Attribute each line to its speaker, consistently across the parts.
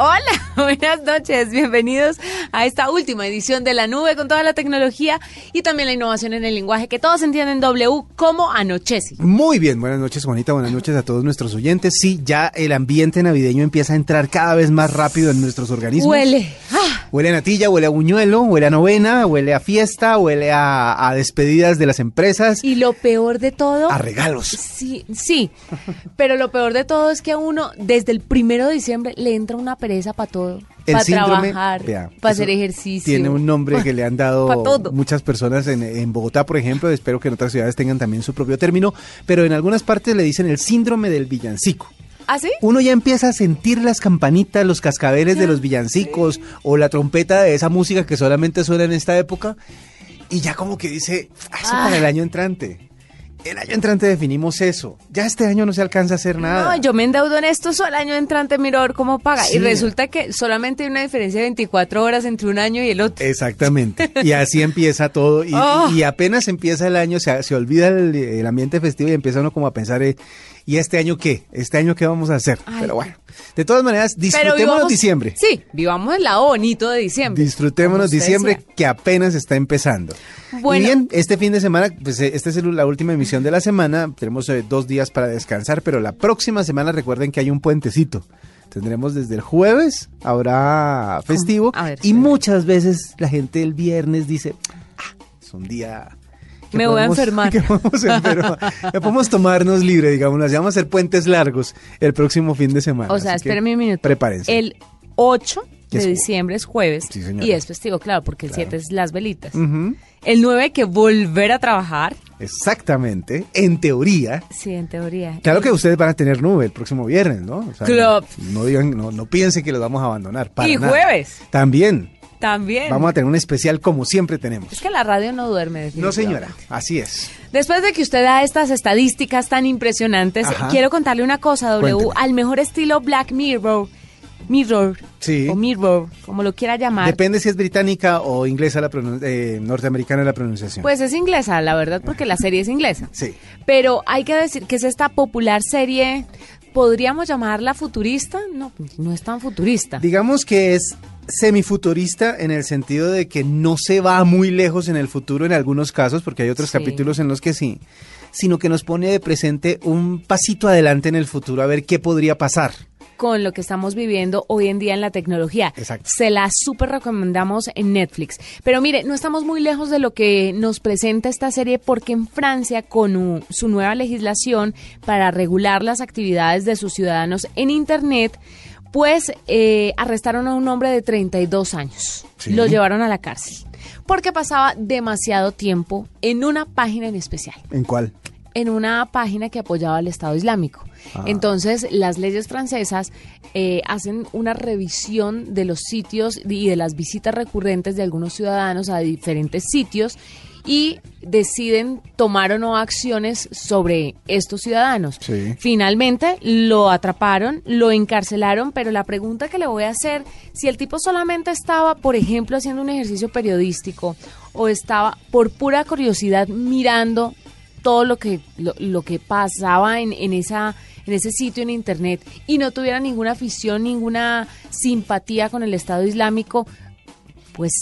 Speaker 1: Hola, buenas noches, bienvenidos a esta última edición de La Nube con toda la tecnología y también la innovación en el lenguaje que todos entienden W como anochece.
Speaker 2: Muy bien, buenas noches Juanita, buenas noches a todos nuestros oyentes. Sí, ya el ambiente navideño empieza a entrar cada vez más rápido en nuestros organismos.
Speaker 1: Huele. Ah,
Speaker 2: Huele a natilla, huele a buñuelo, huele a novena, huele a fiesta, huele a, a despedidas de las empresas,
Speaker 1: y lo peor de todo...
Speaker 2: a regalos.
Speaker 1: Sí, sí, pero lo peor de todo es que a uno desde el primero de diciembre le entra una pereza para todo. Para trabajar,
Speaker 2: vea,
Speaker 1: para hacer ejercicio.
Speaker 2: Tiene un nombre que le han dado muchas personas en, en Bogotá, por ejemplo. Espero que en otras ciudades tengan también su propio término, pero en algunas partes le dicen el síndrome del villancico.
Speaker 1: ¿Ah, sí?
Speaker 2: Uno ya empieza a sentir las campanitas, los cascabeles de los villancicos o la trompeta de esa música que solamente suena en esta época y ya como que dice, "Ah, eso para el año entrante. El año entrante definimos eso. Ya este año no se alcanza a hacer nada.
Speaker 1: No, yo me endeudo en esto solo el año entrante, miro a ver cómo paga.
Speaker 2: Sí.
Speaker 1: Y resulta que solamente hay una diferencia de 24 horas entre un año y el otro.
Speaker 2: Exactamente. Y así empieza todo. Y,
Speaker 1: Oh.
Speaker 2: y apenas empieza el año, se, se olvida el, el ambiente festivo y empieza uno como a pensar, eh, ¿y este año qué? ¿Este año qué vamos a hacer?
Speaker 1: Ay.
Speaker 2: Pero bueno, de todas maneras, disfrutémonos
Speaker 1: vivamos-
Speaker 2: diciembre.
Speaker 1: Sí, vivamos el lado bonito de diciembre.
Speaker 2: Disfrutémonos diciembre
Speaker 1: decía.
Speaker 2: que apenas está empezando.
Speaker 1: Bueno.
Speaker 2: Y bien, este fin de semana, pues eh, esta es la última emisión de la semana. Tenemos eh, dos días para descansar, pero la próxima semana recuerden que hay un puentecito. Tendremos desde el jueves, habrá festivo.
Speaker 1: A ver,
Speaker 2: y muchas veces la gente el viernes dice, ah, es un día...
Speaker 1: Me voy a enfermar.
Speaker 2: Que podemos, enfermar, podemos tomarnos libre, digamos. Así vamos a hacer puentes largos el próximo fin de semana.
Speaker 1: O sea, espérenme un minuto.
Speaker 2: Prepárense.
Speaker 1: El 8
Speaker 2: Que
Speaker 1: de
Speaker 2: es-
Speaker 1: diciembre es jueves
Speaker 2: Sí,
Speaker 1: y es festivo, claro, porque el 7 es las velitas. El 9 hay que volver a trabajar.
Speaker 2: Exactamente, en teoría.
Speaker 1: Sí, en teoría.
Speaker 2: Claro que ustedes van a tener nube el próximo viernes, ¿no? O sea,
Speaker 1: Club.
Speaker 2: No, no digan, no, no piensen que los vamos a abandonar. para
Speaker 1: Y
Speaker 2: nada.
Speaker 1: jueves.
Speaker 2: También.
Speaker 1: También.
Speaker 2: Vamos a tener un especial como siempre tenemos.
Speaker 1: Es que la radio no duerme.
Speaker 2: No, señora, así es.
Speaker 1: Después de que usted da estas estadísticas tan impresionantes,
Speaker 2: Ajá.
Speaker 1: quiero contarle una cosa, W,
Speaker 2: Cuénteme.
Speaker 1: al mejor estilo Black Mirror, Mirror,
Speaker 2: Sí.
Speaker 1: o Mirror, como lo quiera llamar.
Speaker 2: Depende si es británica o inglesa la eh, norteamericana la pronunciación.
Speaker 1: Pues es inglesa, la verdad, porque la serie es inglesa.
Speaker 2: sí.
Speaker 1: Pero hay que decir que es esta popular serie, ¿podríamos llamarla futurista? No, no es tan futurista.
Speaker 2: Digamos que es semifuturista en el sentido de que no se va muy lejos en el futuro en algunos casos, porque hay otros
Speaker 1: Sí.
Speaker 2: capítulos en los que sí, sino que nos pone de presente un pasito adelante en el futuro a ver qué podría pasar.
Speaker 1: con lo que estamos viviendo hoy en día en la tecnología.
Speaker 2: Exacto.
Speaker 1: Se la súper recomendamos en Netflix. Pero mire, no estamos muy lejos de lo que nos presenta esta serie porque en Francia, con su nueva legislación para regular las actividades de sus ciudadanos en Internet, pues eh, arrestaron a un hombre de 32 años.
Speaker 2: Sí.
Speaker 1: Lo llevaron a la cárcel porque pasaba demasiado tiempo en una página en especial
Speaker 2: ¿En cuál?
Speaker 1: en una página que apoyaba al Estado Islámico.
Speaker 2: Ah.
Speaker 1: Entonces, las leyes francesas eh, hacen una revisión de los sitios y de las visitas recurrentes de algunos ciudadanos a diferentes sitios y deciden tomar o no acciones sobre estos ciudadanos.
Speaker 2: Sí.
Speaker 1: Finalmente lo atraparon, lo encarcelaron, pero la pregunta que le voy a hacer, si el tipo solamente estaba, por ejemplo, haciendo un ejercicio periodístico o estaba por pura curiosidad mirando todo lo que lo, lo que pasaba en, en esa en ese sitio en internet y no tuviera ninguna afición, ninguna simpatía con el Estado Islámico, pues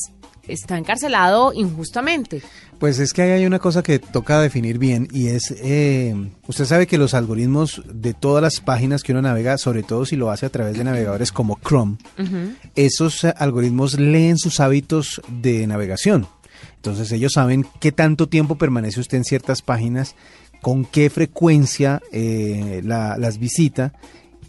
Speaker 1: está encarcelado injustamente.
Speaker 2: Pues es que ahí hay una cosa que toca definir bien y es, eh, usted sabe que los algoritmos de todas las páginas que uno navega, sobre todo si lo hace a través de navegadores como Chrome, esos eh, algoritmos leen sus hábitos de navegación. Entonces ellos saben qué tanto tiempo permanece usted en ciertas páginas, con qué frecuencia eh, la- las visita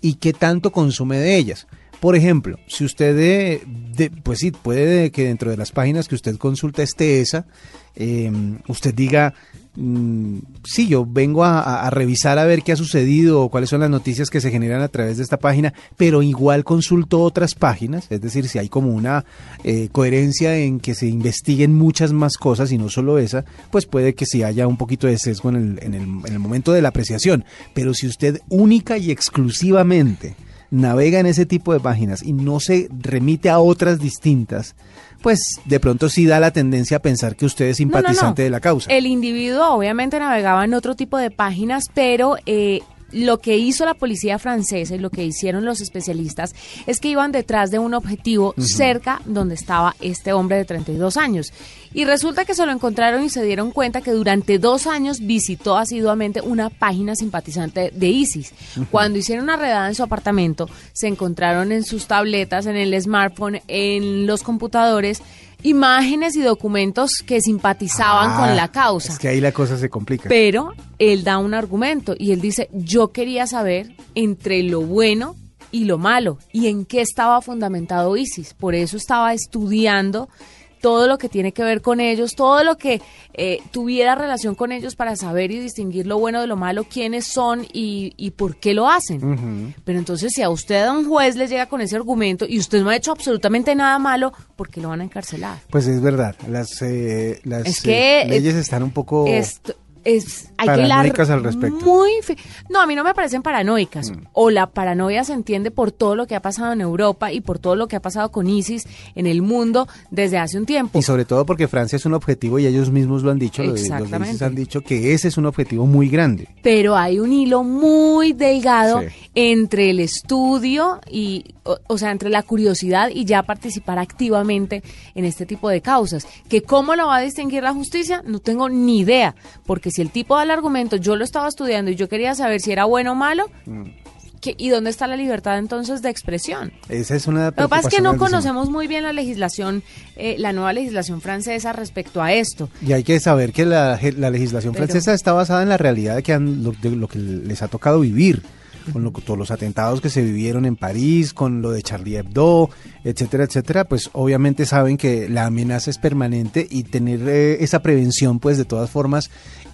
Speaker 2: y qué tanto consume de ellas. Por ejemplo, si usted, de, pues sí, puede que dentro de las páginas que usted consulta esté esa, eh, usted diga, mm, sí, yo vengo a revisar a ver qué ha sucedido o cuáles son las noticias que se generan a través de esta página, pero igual consulto otras páginas, es decir, si hay como una eh, coherencia en que se investiguen muchas más cosas y no solo esa, pues puede que sí haya un poquito de sesgo en el, en el, en el momento de la apreciación. Pero si usted única y exclusivamente navega en ese tipo de páginas y no se remite a otras distintas, pues de pronto sí da la tendencia a pensar que usted es simpatizante de la causa.
Speaker 1: El individuo obviamente navegaba en otro tipo de páginas, pero eh, lo que hizo la policía francesa y lo que hicieron los especialistas es que iban detrás de un objetivo cerca donde estaba este hombre de 32 años. Y resulta que se lo encontraron y se dieron cuenta que durante dos años visitó asiduamente una página simpatizante de ISIS. Cuando hicieron una redada en su apartamento, se encontraron en sus tabletas, en el smartphone, en los computadores, imágenes y documentos que simpatizaban con
Speaker 2: Ah,
Speaker 1: la causa.
Speaker 2: Es que ahí la cosa se complica.
Speaker 1: Pero él da un argumento y él dice, yo quería saber entre lo bueno y lo malo y en qué estaba fundamentado ISIS. Por eso estaba estudiando todo lo que tiene que ver con ellos, todo lo que eh, tuviera relación con ellos para saber y distinguir lo bueno de lo malo, quiénes son y, y por qué lo hacen. Pero entonces si a usted a un juez le llega con ese argumento y usted no ha hecho absolutamente nada malo, ¿por qué lo van a encarcelar?
Speaker 2: Pues es verdad, las, eh, las
Speaker 1: Es que,
Speaker 2: eh, leyes están un poco...
Speaker 1: Esto es, hay que
Speaker 2: Paranoicas al respecto.
Speaker 1: Muy no, a mí no me parecen paranoicas.
Speaker 2: Mm.
Speaker 1: O la paranoia se entiende por todo lo que ha pasado en Europa y por todo lo que ha pasado con ISIS en el mundo desde hace un tiempo.
Speaker 2: Y sobre todo porque Francia es un objetivo y ellos mismos lo han dicho, los, los
Speaker 1: Exactamente.
Speaker 2: países han dicho que ese es un objetivo muy grande.
Speaker 1: Pero hay un hilo muy delgado
Speaker 2: Sí.
Speaker 1: entre el estudio y, o, o sea, entre la curiosidad y ya participar activamente en este tipo de causas. Que cómo lo va a distinguir la justicia, no tengo ni idea. Porque si el tipo da el argumento, yo lo estaba estudiando y yo quería saber si era bueno o malo,
Speaker 2: Mm.
Speaker 1: ¿qué- ¿y dónde está la libertad entonces de expresión?
Speaker 2: Esa es una
Speaker 1: Lo que pasa es que no conocemos muy bien la legislación, eh, la nueva legislación francesa respecto a esto.
Speaker 2: Y hay que saber que la, la legislación
Speaker 1: Pero-
Speaker 2: francesa está basada en la realidad que han, lo, de lo que les ha tocado vivir, con lo, todos los atentados que se vivieron en París, con lo de Charlie Hebdo, etcétera, etcétera, pues obviamente saben que la amenaza es permanente y tener eh, esa prevención, pues de todas formas,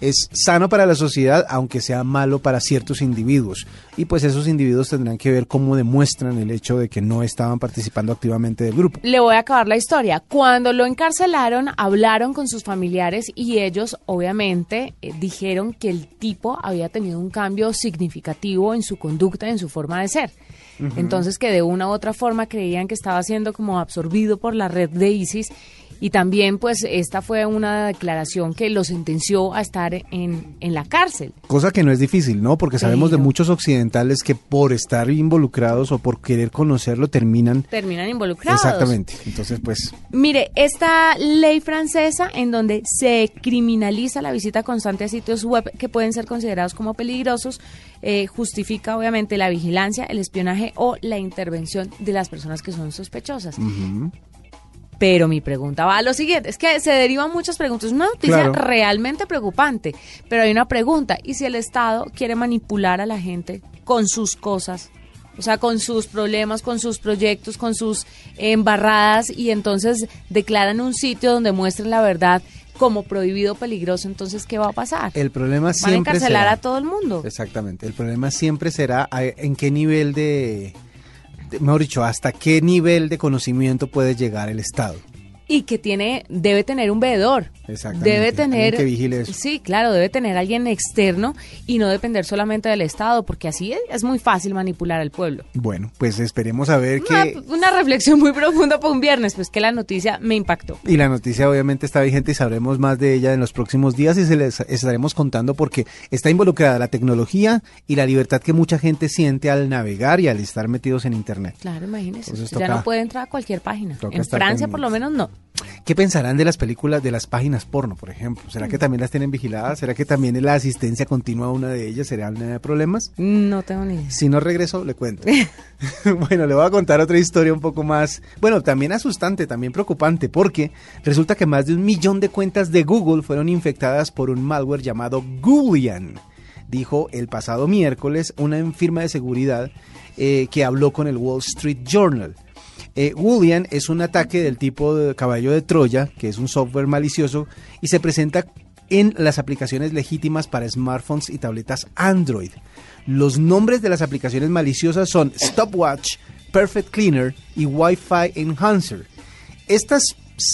Speaker 2: es sano para la sociedad, aunque sea malo para ciertos individuos. Y pues esos individuos tendrán que ver cómo demuestran el hecho de que no estaban participando activamente del grupo.
Speaker 1: Le voy a acabar la historia. Cuando lo encarcelaron, hablaron con sus familiares y ellos, obviamente, eh, dijeron que el tipo había tenido un cambio significativo en su conducta, en su forma de ser. Entonces, que de una u otra forma creían que estaba siendo como absorbido por la red de ISIS. Y también, pues, esta fue una declaración que lo sentenció a estar en, en la cárcel.
Speaker 2: Cosa que no es difícil, ¿no? Porque sabemos de muchos occidentales que por estar involucrados o por querer conocerlo terminan...
Speaker 1: Terminan involucrados.
Speaker 2: Exactamente. Entonces, pues,
Speaker 1: Mire, esta ley francesa en donde se criminaliza la visita constante a sitios web que pueden ser considerados como peligrosos, eh, justifica obviamente la vigilancia, el espionaje o la intervención de las personas que son sospechosas. Pero mi pregunta va a lo siguiente, es que se derivan muchas preguntas, es una noticia
Speaker 2: Claro.
Speaker 1: realmente preocupante, pero hay una pregunta, ¿y si el Estado quiere manipular a la gente con sus cosas? O sea, con sus problemas, con sus proyectos, con sus embarradas y entonces declaran un sitio donde muestren la verdad como prohibido peligroso, entonces ¿qué va a pasar?
Speaker 2: el problema
Speaker 1: Van a
Speaker 2: siempre
Speaker 1: encarcelar
Speaker 2: será...
Speaker 1: a todo el mundo.
Speaker 2: Exactamente. El problema siempre será a- en qué nivel de... Mejor dicho, hasta qué nivel de conocimiento puede llegar el Estado.
Speaker 1: Y que tiene, debe tener un veedor.
Speaker 2: Exactamente,
Speaker 1: Debe tener.
Speaker 2: que vigile eso.
Speaker 1: Sí, claro, debe tener alguien externo y no depender solamente del Estado, porque así es, muy fácil manipular al pueblo.
Speaker 2: Bueno, pues esperemos a ver
Speaker 1: Una,
Speaker 2: que...
Speaker 1: una reflexión muy profunda para un viernes, pues que la noticia me impactó.
Speaker 2: Y la noticia obviamente está vigente y sabremos más de ella en los próximos días y se les estaremos contando porque está involucrada la tecnología y la libertad que mucha gente siente al navegar y al estar metidos en Internet.
Speaker 1: Claro, imagínese.
Speaker 2: Entonces
Speaker 1: ya
Speaker 2: toca-
Speaker 1: no puede entrar a cualquier página. En Francia, por lo menos, no.
Speaker 2: ¿Qué pensarán de las películas, de las páginas porno, por ejemplo? ¿Será que también las tienen vigiladas? ¿Será que también la asistencia continua a una de ellas serán problemas?
Speaker 1: No tengo ni idea.
Speaker 2: Si no regreso, le cuento. bueno, le voy a contar otra historia un poco más, bueno, también asustante, también preocupante, porque resulta que más de un millón de cuentas de Google fueron infectadas por un malware llamado Goolian, dijo el pasado miércoles una firma de seguridad eh, que habló con el Wall Street Journal. Eh, Woolian es un ataque del tipo de caballo de Troya, que es un software malicioso y se presenta en las aplicaciones legítimas para smartphones y tabletas Android. Los nombres de las aplicaciones maliciosas son Stopwatch, Perfect Cleaner y Wi-Fi Enhancer. Estas,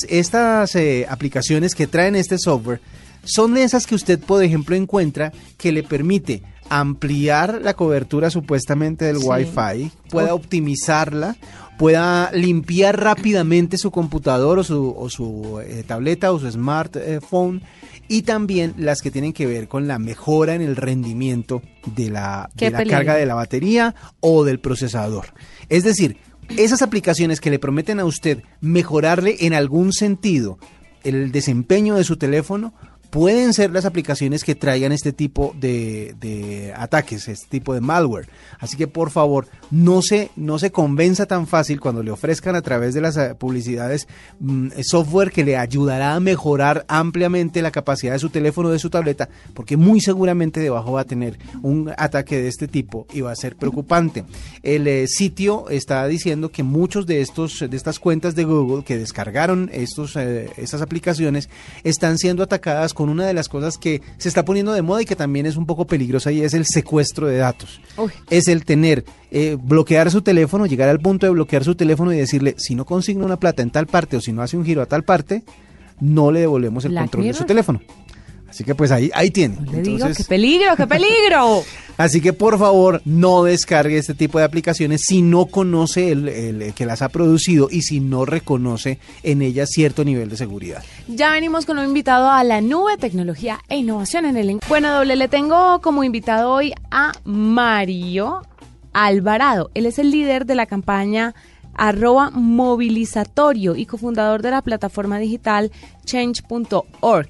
Speaker 2: estas eh, aplicaciones que traen este software son esas que usted, por ejemplo, encuentra que le permite ampliar la cobertura supuestamente del Wi-Fi, pueda optimizarla, pueda limpiar rápidamente su computador o su, o su eh, tableta o su smartphone y también las que tienen que ver con la mejora en el rendimiento de la, de la carga de la batería o del procesador. Es decir, esas aplicaciones que le prometen a usted mejorarle en algún sentido el desempeño de su teléfono, pueden ser las aplicaciones que traigan este tipo de, ataques, este tipo de malware. Así que por favor, no se, no se convenza tan fácil cuando le ofrezcan a través de las eh, publicidades mm, software que le ayudará a mejorar ampliamente la capacidad de su teléfono o de su tableta, porque muy seguramente debajo va a tener un ataque de este tipo y va a ser preocupante. El eh, sitio está diciendo que muchos de estos de estas cuentas de Google que descargaron estos eh, estas aplicaciones están siendo atacadas con una de las cosas que se está poniendo de moda y que también es un poco peligrosa y es el secuestro de datos. Es el tener, eh, bloquear su teléfono, llegar al punto de bloquear su teléfono y decirle, si no consigna una plata en tal parte o si no hace un giro a tal parte, no le devolvemos el control de su teléfono. Así que pues ahí, ahí tiene.
Speaker 1: Le digo, ¡qué peligro, qué peligro!
Speaker 2: así que por favor no descargue este tipo de aplicaciones si no conoce el, que las ha producido y si no reconoce en ellas cierto nivel de seguridad.
Speaker 1: Ya venimos con un invitado a la nube, tecnología e innovación en el... Bueno, doble, le tengo como invitado hoy a Mario Alvarado. Él es el líder de la campaña arroba movilizatorio y cofundador de la plataforma digital change.org.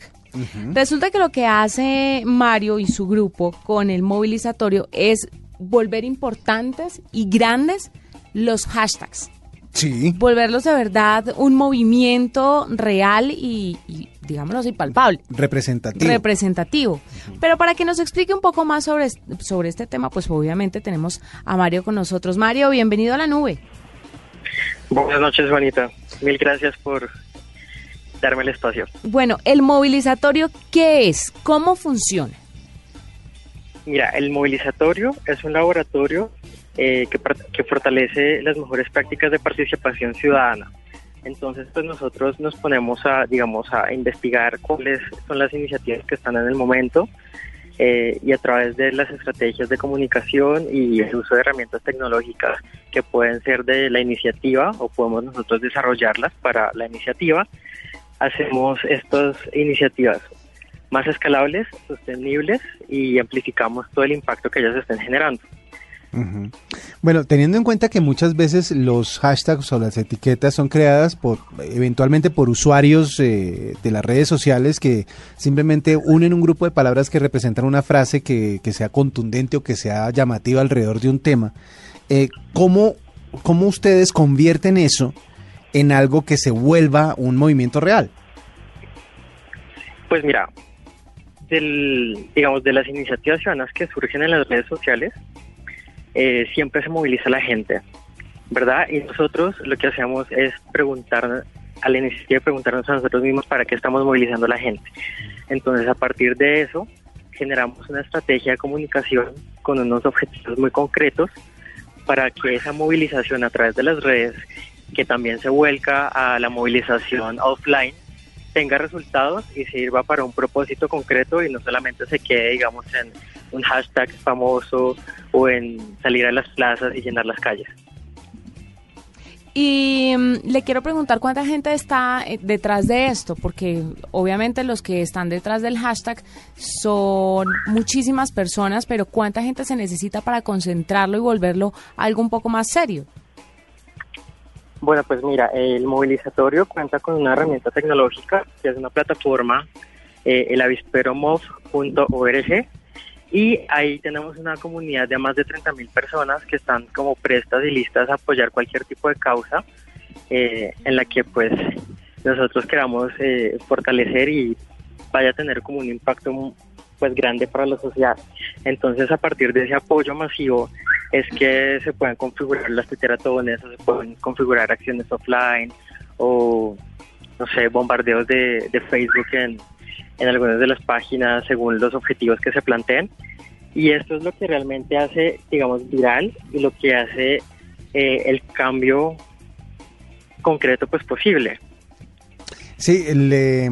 Speaker 1: Resulta que lo que hace Mario y su grupo con el movilizatorio es volver importantes y grandes los hashtags.
Speaker 2: Sí.
Speaker 1: Volverlos de verdad un movimiento real y, digámoslo así, palpable.
Speaker 2: Representativo.
Speaker 1: Representativo. Pero para que nos explique un poco más sobre, sobre este tema, pues obviamente tenemos a Mario con nosotros. Mario, bienvenido a la nube.
Speaker 3: Buenas noches, Juanita. Mil gracias por darme el espacio.
Speaker 1: Bueno, el movilizatorio, ¿qué es? ¿Cómo funciona?
Speaker 3: Mira, el movilizatorio es un laboratorio eh, que, que fortalece las mejores prácticas de participación ciudadana. Entonces, pues nosotros nos ponemos a, digamos, a investigar cuáles son las iniciativas que están en el momento eh, y a través de las estrategias de comunicación y el uso de herramientas tecnológicas que pueden ser de la iniciativa o podemos nosotros desarrollarlas para la iniciativa, hacemos estas iniciativas más escalables, sostenibles y amplificamos todo el impacto que ellas estén generando.
Speaker 2: Bueno, teniendo en cuenta que muchas veces los hashtags o las etiquetas son creadas por eventualmente por usuarios eh, de las redes sociales que simplemente unen un grupo de palabras que representan una frase que, sea contundente o que sea llamativa alrededor de un tema, eh, ¿cómo, ¿cómo ustedes convierten eso en algo que se vuelva un movimiento real?
Speaker 3: Pues mira, del, digamos, de las iniciativas ciudadanas que surgen en las redes sociales, eh, siempre se moviliza la gente, ¿verdad? Y nosotros lo que hacemos es preguntar a la iniciativa, preguntarnos a nosotros mismos para qué estamos movilizando a la gente. Entonces, a partir de eso, generamos una estrategia de comunicación con unos objetivos muy concretos para que esa movilización a través de las redes que también se vuelca a la movilización offline, tenga resultados y sirva para un propósito concreto y no solamente se quede, digamos, en un hashtag famoso o en salir a las plazas y llenar las calles.
Speaker 1: Y mm, le quiero preguntar cuánta gente está eh, detrás de esto, porque obviamente los que están detrás del hashtag son muchísimas personas, pero cuánta gente se necesita para concentrarlo y volverlo algo un poco más serio.
Speaker 3: Bueno, pues mira, el movilizatorio cuenta con una herramienta tecnológica que es una plataforma, eh, el avisperomov.org, y ahí tenemos una comunidad de más de 30.000 personas que están como prestas y listas a apoyar cualquier tipo de causa eh, en la que pues nosotros queramos eh, fortalecer y vaya a tener como un impacto pues grande para la sociedad. Entonces a partir de ese apoyo masivo es que se pueden configurar las titeratones o se pueden configurar acciones offline o, no sé, bombardeos de, Facebook en, en algunas de las páginas según los objetivos que se planteen. Y esto es lo que realmente hace, digamos, viral y lo que hace eh, el cambio concreto pues posible.
Speaker 2: Sí, le,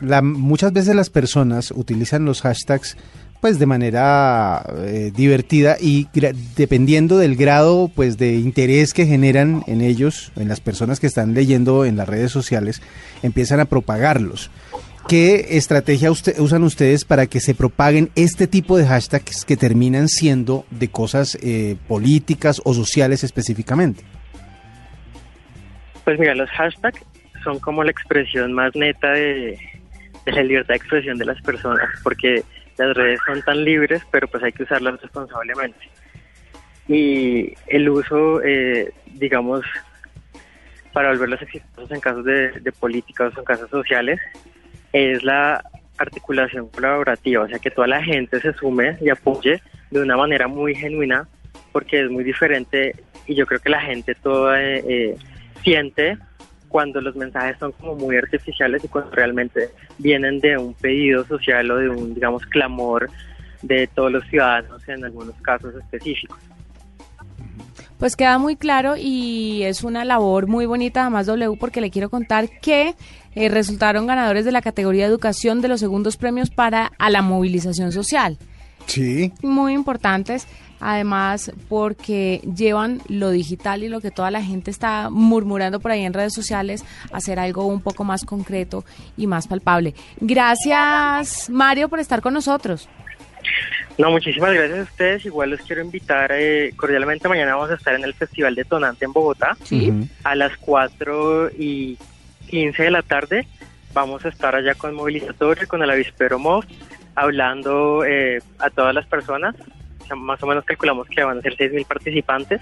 Speaker 2: la, muchas veces las personas utilizan los hashtags pues de manera eh, divertida y dependiendo del grado pues de interés que generan en ellos, en las personas que están leyendo en las redes sociales, empiezan a propagarlos. ¿Qué estrategia usan ustedes para que se propaguen este tipo de hashtags que terminan siendo de cosas eh, políticas o sociales específicamente?
Speaker 3: Pues mira, los hashtags son como la expresión más neta de, de la libertad de expresión de las personas, porque las redes son tan libres, pero pues hay que usarlas responsablemente. Y el uso, eh, digamos, para volverlos exitosos en casos de, de política o en casos sociales, es la articulación colaborativa, o sea, que toda la gente se sume y apoye de una manera muy genuina, porque es muy diferente y yo creo que la gente toda eh, eh siente cuando los mensajes son como muy artificiales y cuando realmente vienen de un pedido social o de un, digamos, clamor de todos los ciudadanos en algunos casos específicos.
Speaker 1: Pues queda muy claro y es una labor muy bonita, además W, porque le quiero contar que eh, resultaron ganadores de la categoría educación de los segundos premios para a la movilización social.
Speaker 2: Sí.
Speaker 1: Muy importantes además porque llevan lo digital y lo que toda la gente está murmurando por ahí en redes sociales a hacer algo un poco más concreto y más palpable. Gracias, Mario, por estar con nosotros.
Speaker 3: No, muchísimas gracias a ustedes. Igual los quiero invitar eh, cordialmente. Mañana vamos a estar en el Festival de Tonante en Bogotá.
Speaker 1: Sí.
Speaker 3: A las 4 y 15 de la tarde. Vamos a estar allá con Movilizatorio, con el Avispero MOV, hablando eh, a todas las personas más o menos calculamos que van a ser 6.000 participantes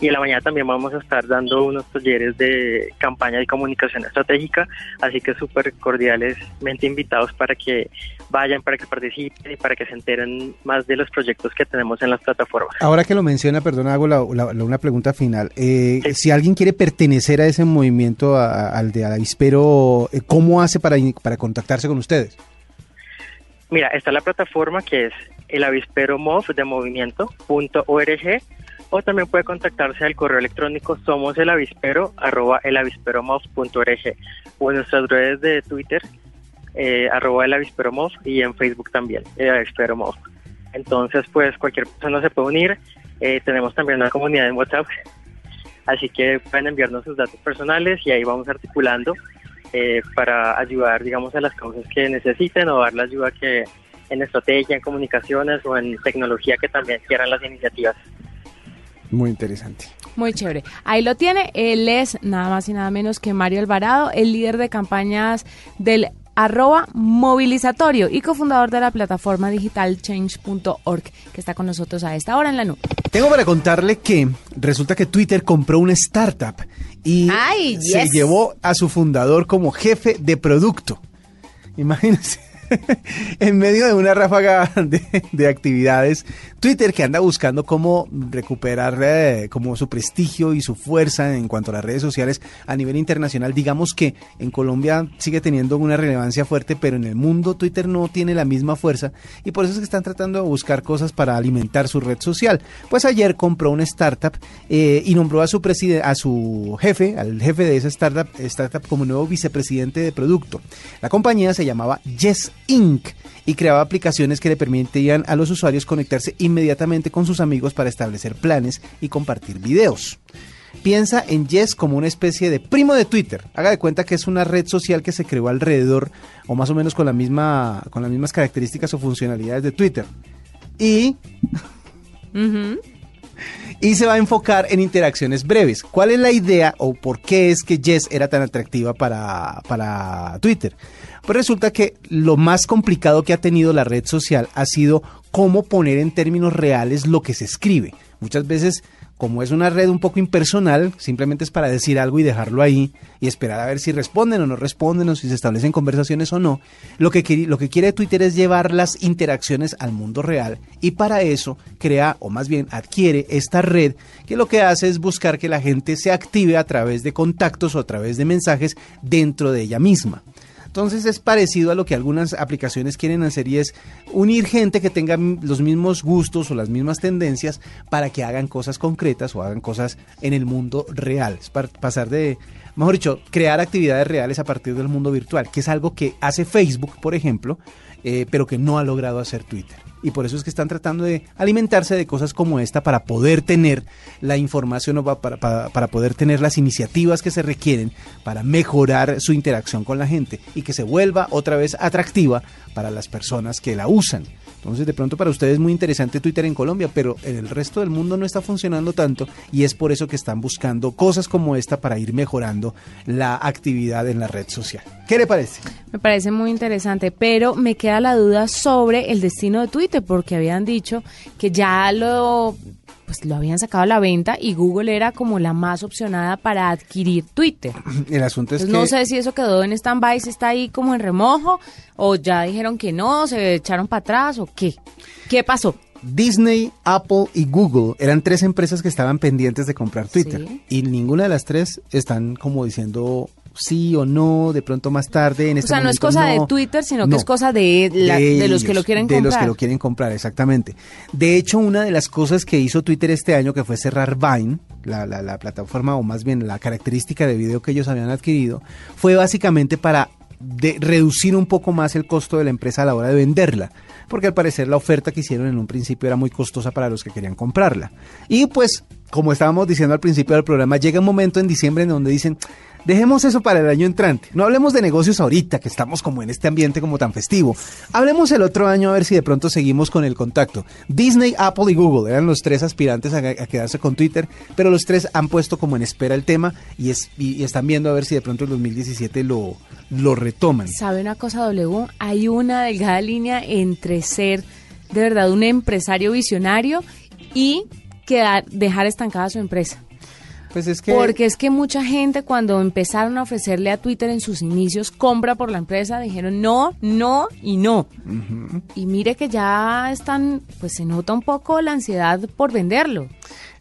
Speaker 3: y en la mañana también vamos a estar dando unos talleres de campaña de comunicación estratégica, así que súper cordialesmente invitados para que vayan, para que participen y para que se enteren más de los proyectos que tenemos en las plataformas.
Speaker 2: Ahora que lo menciona, perdón, hago la, una pregunta final. Eh, Si alguien quiere pertenecer a ese movimiento, al de Avispero, eh, ¿cómo hace para, para contactarse con ustedes?
Speaker 3: Mira, está la plataforma que es el avispero MOV de movimiento.org o también puede contactarse al correo electrónico somos el avispero arroba el o en nuestras redes de Twitter eh, arroba el avispero y en Facebook también el avispero MOV. Entonces pues cualquier persona se puede unir, eh, tenemos también una comunidad en WhatsApp, así que pueden enviarnos sus datos personales y ahí vamos articulando eh, para ayudar digamos a las causas que necesiten o dar la ayuda que en estrategia, en comunicaciones o en tecnología que también quieran las iniciativas.
Speaker 2: Muy interesante.
Speaker 1: Muy chévere. Ahí lo tiene. Él es nada más y nada menos que Mario Alvarado, el líder de campañas del arroba movilizatorio y cofundador de la plataforma digital change.org que está con nosotros a esta hora en la nube.
Speaker 2: Tengo para contarle que resulta que Twitter compró una startup y se llevó a su fundador como jefe de producto. Imagínense. en medio de una ráfaga de, actividades, Twitter que anda buscando cómo recuperar eh, como su prestigio y su fuerza en cuanto a las redes sociales a nivel internacional. Digamos que en Colombia sigue teniendo una relevancia fuerte, pero en el mundo Twitter no tiene la misma fuerza y por eso es que están tratando de buscar cosas para alimentar su red social. Pues ayer compró una startup eh, y nombró a su a su jefe, al jefe de esa startup, startup como nuevo vicepresidente de producto. La compañía se llamaba Yes Inc. y creaba aplicaciones que le permitían a los usuarios conectarse inmediatamente con sus amigos para establecer planes y compartir videos. Piensa en Yes como una especie de primo de Twitter. Haga de cuenta que es una red social que se creó alrededor o más o menos con la misma con las mismas características o funcionalidades de Twitter. Y y se va a enfocar en interacciones breves. ¿Cuál es la idea o por qué es que Yes era tan atractiva para, para Twitter? Pues resulta que lo más complicado que ha tenido la red social ha sido cómo poner en términos reales lo que se escribe. Muchas veces, como es una red un poco impersonal, simplemente es para decir algo y dejarlo ahí y esperar a ver si responden o no responden o si se establecen conversaciones o no. Lo que, lo que quiere Twitter es llevar las interacciones al mundo real y para eso crea o más bien adquiere esta red que lo que hace es buscar que la gente se active a través de contactos o a través de mensajes dentro de ella misma. Entonces es parecido a lo que algunas aplicaciones quieren hacer y es unir gente que tenga los mismos gustos o las mismas tendencias para que hagan cosas concretas o hagan cosas en el mundo real. Es pasar de, mejor dicho, crear actividades reales a partir del mundo virtual, que es algo que hace Facebook, por ejemplo, eh, pero que no ha logrado hacer Twitter y por eso es que están tratando de alimentarse de cosas como esta para poder tener la información o para, para, para, poder tener las iniciativas que se requieren para mejorar su interacción con la gente y que se vuelva otra vez atractiva para las personas que la usan. Entonces, de pronto para ustedes es muy interesante Twitter en Colombia, pero en el resto del mundo no está funcionando tanto y es por eso que están buscando cosas como esta para ir mejorando la actividad en la red social. ¿Qué le parece?
Speaker 1: Me parece muy interesante, pero me queda la duda sobre el destino de Twitter, porque habían dicho que ya lo pues lo habían sacado a la venta y Google era como la más opcionada para adquirir Twitter.
Speaker 2: El asunto es
Speaker 1: que... No sé si eso quedó en stand-by, si está ahí como en remojo, o ya dijeron que no, se echaron para atrás, o qué. ¿Qué pasó?
Speaker 2: Disney, Apple y Google eran tres empresas que estaban pendientes de comprar Twitter. Y ninguna de las tres están como diciendo sí o no, de pronto más tarde. En este
Speaker 1: o sea, no es cosa de Twitter, sino que es cosa de, de, los que lo quieren
Speaker 2: comprar.
Speaker 1: De
Speaker 2: los que lo quieren comprar, exactamente. De hecho, una de las cosas que hizo Twitter este año, que fue cerrar Vine, la, la, la plataforma o más bien la característica de video que ellos habían adquirido, fue básicamente para de reducir un poco más el costo de la empresa a la hora de venderla, porque al parecer la oferta que hicieron en un principio era muy costosa para los que querían comprarla. Y pues, como estábamos diciendo al principio del programa, llega un momento en diciembre en donde dicen, Dejemos eso para el año entrante. No hablemos de negocios ahorita, que estamos como en este ambiente como tan festivo. Hablemos el otro año a ver si de pronto seguimos con el contacto. Disney, Apple y Google eran los tres aspirantes a, quedarse con Twitter, pero los tres han puesto como en espera el tema y, es, y, están viendo a ver si de pronto en 2017 lo, lo retoman.
Speaker 1: ¿Sabe una cosa, W? Hay una delgada línea entre ser de verdad un empresario visionario y quedar, dejar estancada su empresa.
Speaker 2: Pues es que...
Speaker 1: Porque es que mucha gente cuando empezaron a ofrecerle a Twitter en sus inicios compra por la empresa, dijeron no, no y no. Y mire que ya están, pues se nota un poco la ansiedad por venderlo,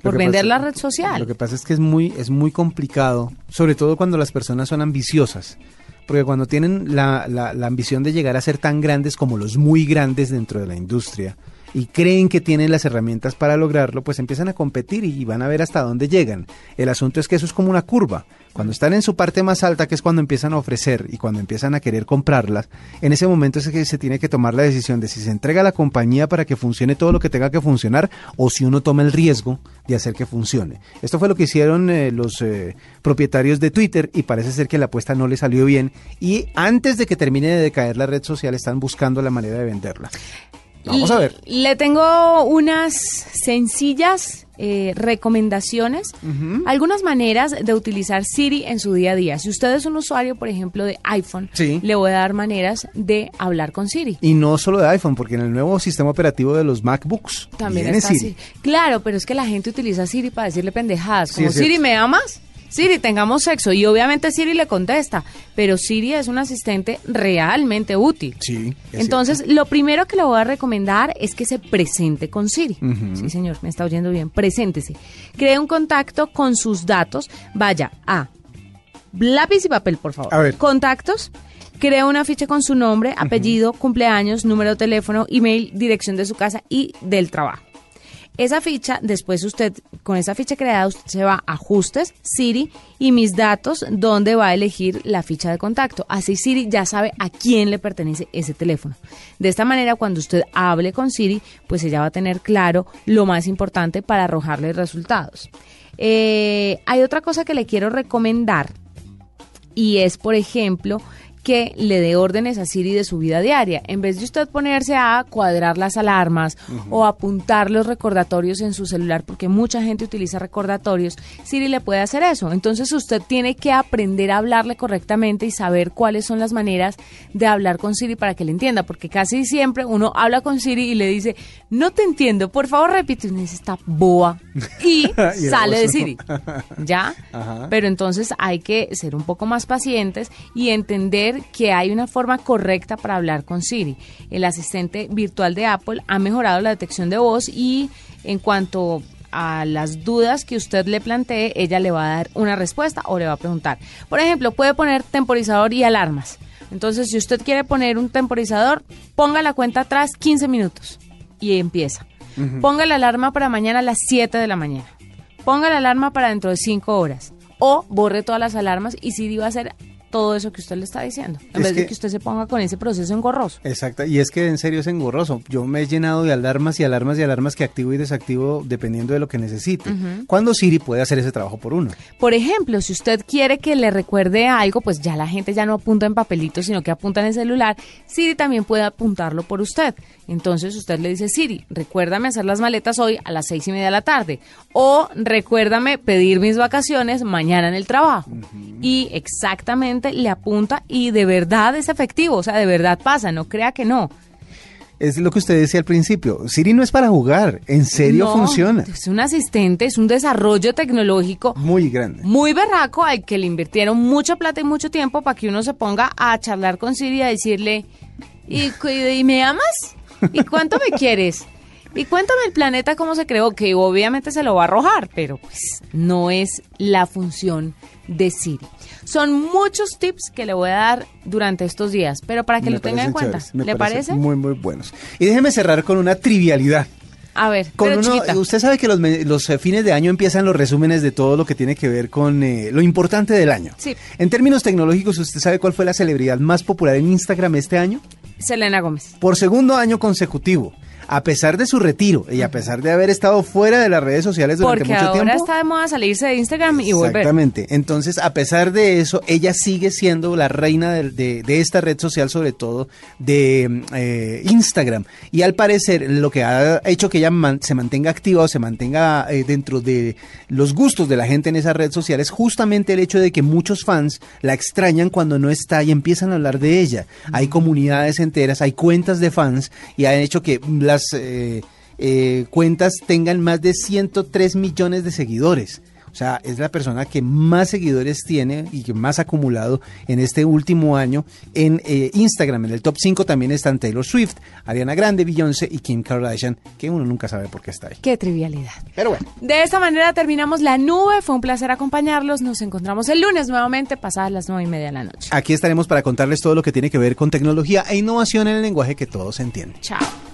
Speaker 1: por vender la red social.
Speaker 2: Lo que pasa es que es muy, es muy complicado, sobre todo cuando las personas son ambiciosas. Porque cuando tienen la, la, la ambición de llegar a ser tan grandes como los muy grandes dentro de la industria, y creen que tienen las herramientas para lograrlo, pues empiezan a competir y van a ver hasta dónde llegan. El asunto es que eso es como una curva. Cuando están en su parte más alta, que es cuando empiezan a ofrecer y cuando empiezan a querer comprarlas, en ese momento es que se tiene que tomar la decisión de si se entrega a la compañía para que funcione todo lo que tenga que funcionar o si uno toma el riesgo de hacer que funcione. Esto fue lo que hicieron eh, los eh, propietarios de Twitter y parece ser que la apuesta no le salió bien y antes de que termine de decaer la red social están buscando la manera de venderla. Vamos a ver.
Speaker 1: Le tengo unas sencillas eh, recomendaciones, algunas maneras de utilizar Siri en su día a día. Si usted es un usuario, por ejemplo, de iPhone, le voy a dar maneras de hablar con Siri.
Speaker 2: Y no solo de iPhone, porque en el nuevo sistema operativo de los MacBooks también es Siri.
Speaker 1: Claro, pero es que la gente utiliza Siri para decirle pendejadas, como Siri, ¿me amas? Siri, tengamos sexo. Y obviamente Siri le contesta, pero Siri es un asistente realmente útil.
Speaker 2: Sí.
Speaker 1: Entonces, lo primero que le voy a recomendar es que se presente con Siri. Sí, señor, me está oyendo bien. Preséntese. Cree un contacto con sus datos. Vaya a lápiz y papel, por favor.
Speaker 2: A ver.
Speaker 1: Contactos. Crea una ficha con su nombre, apellido, cumpleaños, número de teléfono, email, dirección de su casa y del trabajo. Esa ficha, después usted, con esa ficha creada, usted se va a ajustes, Siri y mis datos, donde va a elegir la ficha de contacto. Así Siri ya sabe a quién le pertenece ese teléfono. De esta manera, cuando usted hable con Siri, pues ella va a tener claro lo más importante para arrojarle resultados. Eh, hay otra cosa que le quiero recomendar y es, por ejemplo, que le dé órdenes a Siri de su vida diaria. En vez de usted ponerse a cuadrar las alarmas o apuntar los recordatorios en su celular, porque mucha gente utiliza recordatorios, Siri le puede hacer eso. Entonces usted tiene que aprender a hablarle correctamente y saber cuáles son las maneras de hablar con Siri para que le entienda, porque casi siempre uno habla con Siri y le dice, no te entiendo, por favor repite, y uno dice, está boa, y, sale de Siri, ¿ya? Pero entonces hay que ser un poco más pacientes y entender que hay una forma correcta para hablar con Siri. El asistente virtual de Apple ha mejorado la detección de voz y en cuanto a las dudas que usted le plantee, ella le va a dar una respuesta o le va a preguntar. Por ejemplo, puede poner temporizador y alarmas. Entonces, si usted quiere poner un temporizador, ponga la cuenta atrás 15 minutos y empieza. Ponga la alarma para mañana a las 7 de la mañana. Ponga la alarma para dentro de 5 horas. O borre todas las alarmas y Siri va a hacer todo eso que usted le está diciendo, en
Speaker 2: Es
Speaker 1: vez de
Speaker 2: que-
Speaker 1: que usted se ponga con ese proceso engorroso.
Speaker 2: Exacto, y es que en serio es engorroso. Yo me he llenado de alarmas y alarmas y alarmas que activo y desactivo dependiendo de lo que necesite. Cuando Siri puede hacer ese trabajo por uno.
Speaker 1: Por ejemplo, si usted quiere que le recuerde algo, pues ya la gente ya no apunta en papelito, sino que apunta en el celular. Siri también puede apuntarlo por usted. Entonces usted le dice, Siri, recuérdame hacer las maletas hoy a las seis y media de la tarde. O recuérdame pedir mis vacaciones mañana en el trabajo. Y exactamente le apunta y de verdad es efectivo, o sea, de verdad pasa, no crea que no.
Speaker 2: Es lo que usted decía al principio. Siri no es para jugar, en serio
Speaker 1: No,
Speaker 2: funciona.
Speaker 1: Es un asistente, es un desarrollo tecnológico
Speaker 2: Muy grande.
Speaker 1: muy berraco al que le invirtieron mucha plata y mucho tiempo para que uno se ponga a charlar con Siri y a decirle, ¿y, y me amas? ¿Y cuánto me quieres? Y cuéntame el planeta cómo se creó, que obviamente se lo va a arrojar, pero pues no es la función de Siri. Son muchos tips que le voy a dar durante estos días, pero para que
Speaker 2: Me
Speaker 1: lo tenga en cuenta.
Speaker 2: chéveres, me
Speaker 1: ¿Le parece?
Speaker 2: Muy, muy buenos. Y déjeme cerrar con una trivialidad.
Speaker 1: A ver,
Speaker 2: Con
Speaker 1: pero
Speaker 2: uno-
Speaker 1: chiquita.
Speaker 2: usted sabe que los eh, fines de año empiezan los resúmenes de todo lo que tiene que ver con eh, lo importante del año.
Speaker 1: Sí.
Speaker 2: En términos tecnológicos, ¿usted sabe cuál fue la celebridad más popular en Instagram este año?
Speaker 1: Selena Gómez.
Speaker 2: Por segundo año consecutivo. A pesar de su retiro y a pesar de haber estado fuera de las redes sociales durante
Speaker 1: Porque
Speaker 2: mucho
Speaker 1: ahora
Speaker 2: tiempo.
Speaker 1: está de moda salirse de Instagram y volver.
Speaker 2: Exactamente. Entonces, a pesar de eso, ella sigue siendo la reina de, de- de esta red social, sobre todo de eh, Instagram. Y al parecer, lo que ha hecho que ella man- se mantenga activa o se mantenga eh, dentro de los gustos de la gente en esa red social es justamente el hecho de que muchos fans la extrañan cuando no está y empiezan a hablar de ella. Hay comunidades enteras, hay cuentas de fans y ha hecho que las... eh, eh, cuentas tengan más de 103 millones de seguidores. O sea, es la persona que más seguidores tiene y que más ha acumulado en este último año en eh, Instagram. En el top 5 también están Taylor Swift, Ariana Grande, Beyoncé y Kim Kardashian, que uno nunca sabe por qué está ahí.
Speaker 1: Qué trivialidad.
Speaker 2: Pero bueno,
Speaker 1: De esta manera terminamos la nube. Fue un placer acompañarlos. Nos encontramos el lunes nuevamente, pasadas las nueve y media de la noche.
Speaker 2: aquí estaremos para contarles todo lo que tiene que ver con tecnología e innovación en el lenguaje que todos entienden.
Speaker 1: Chao.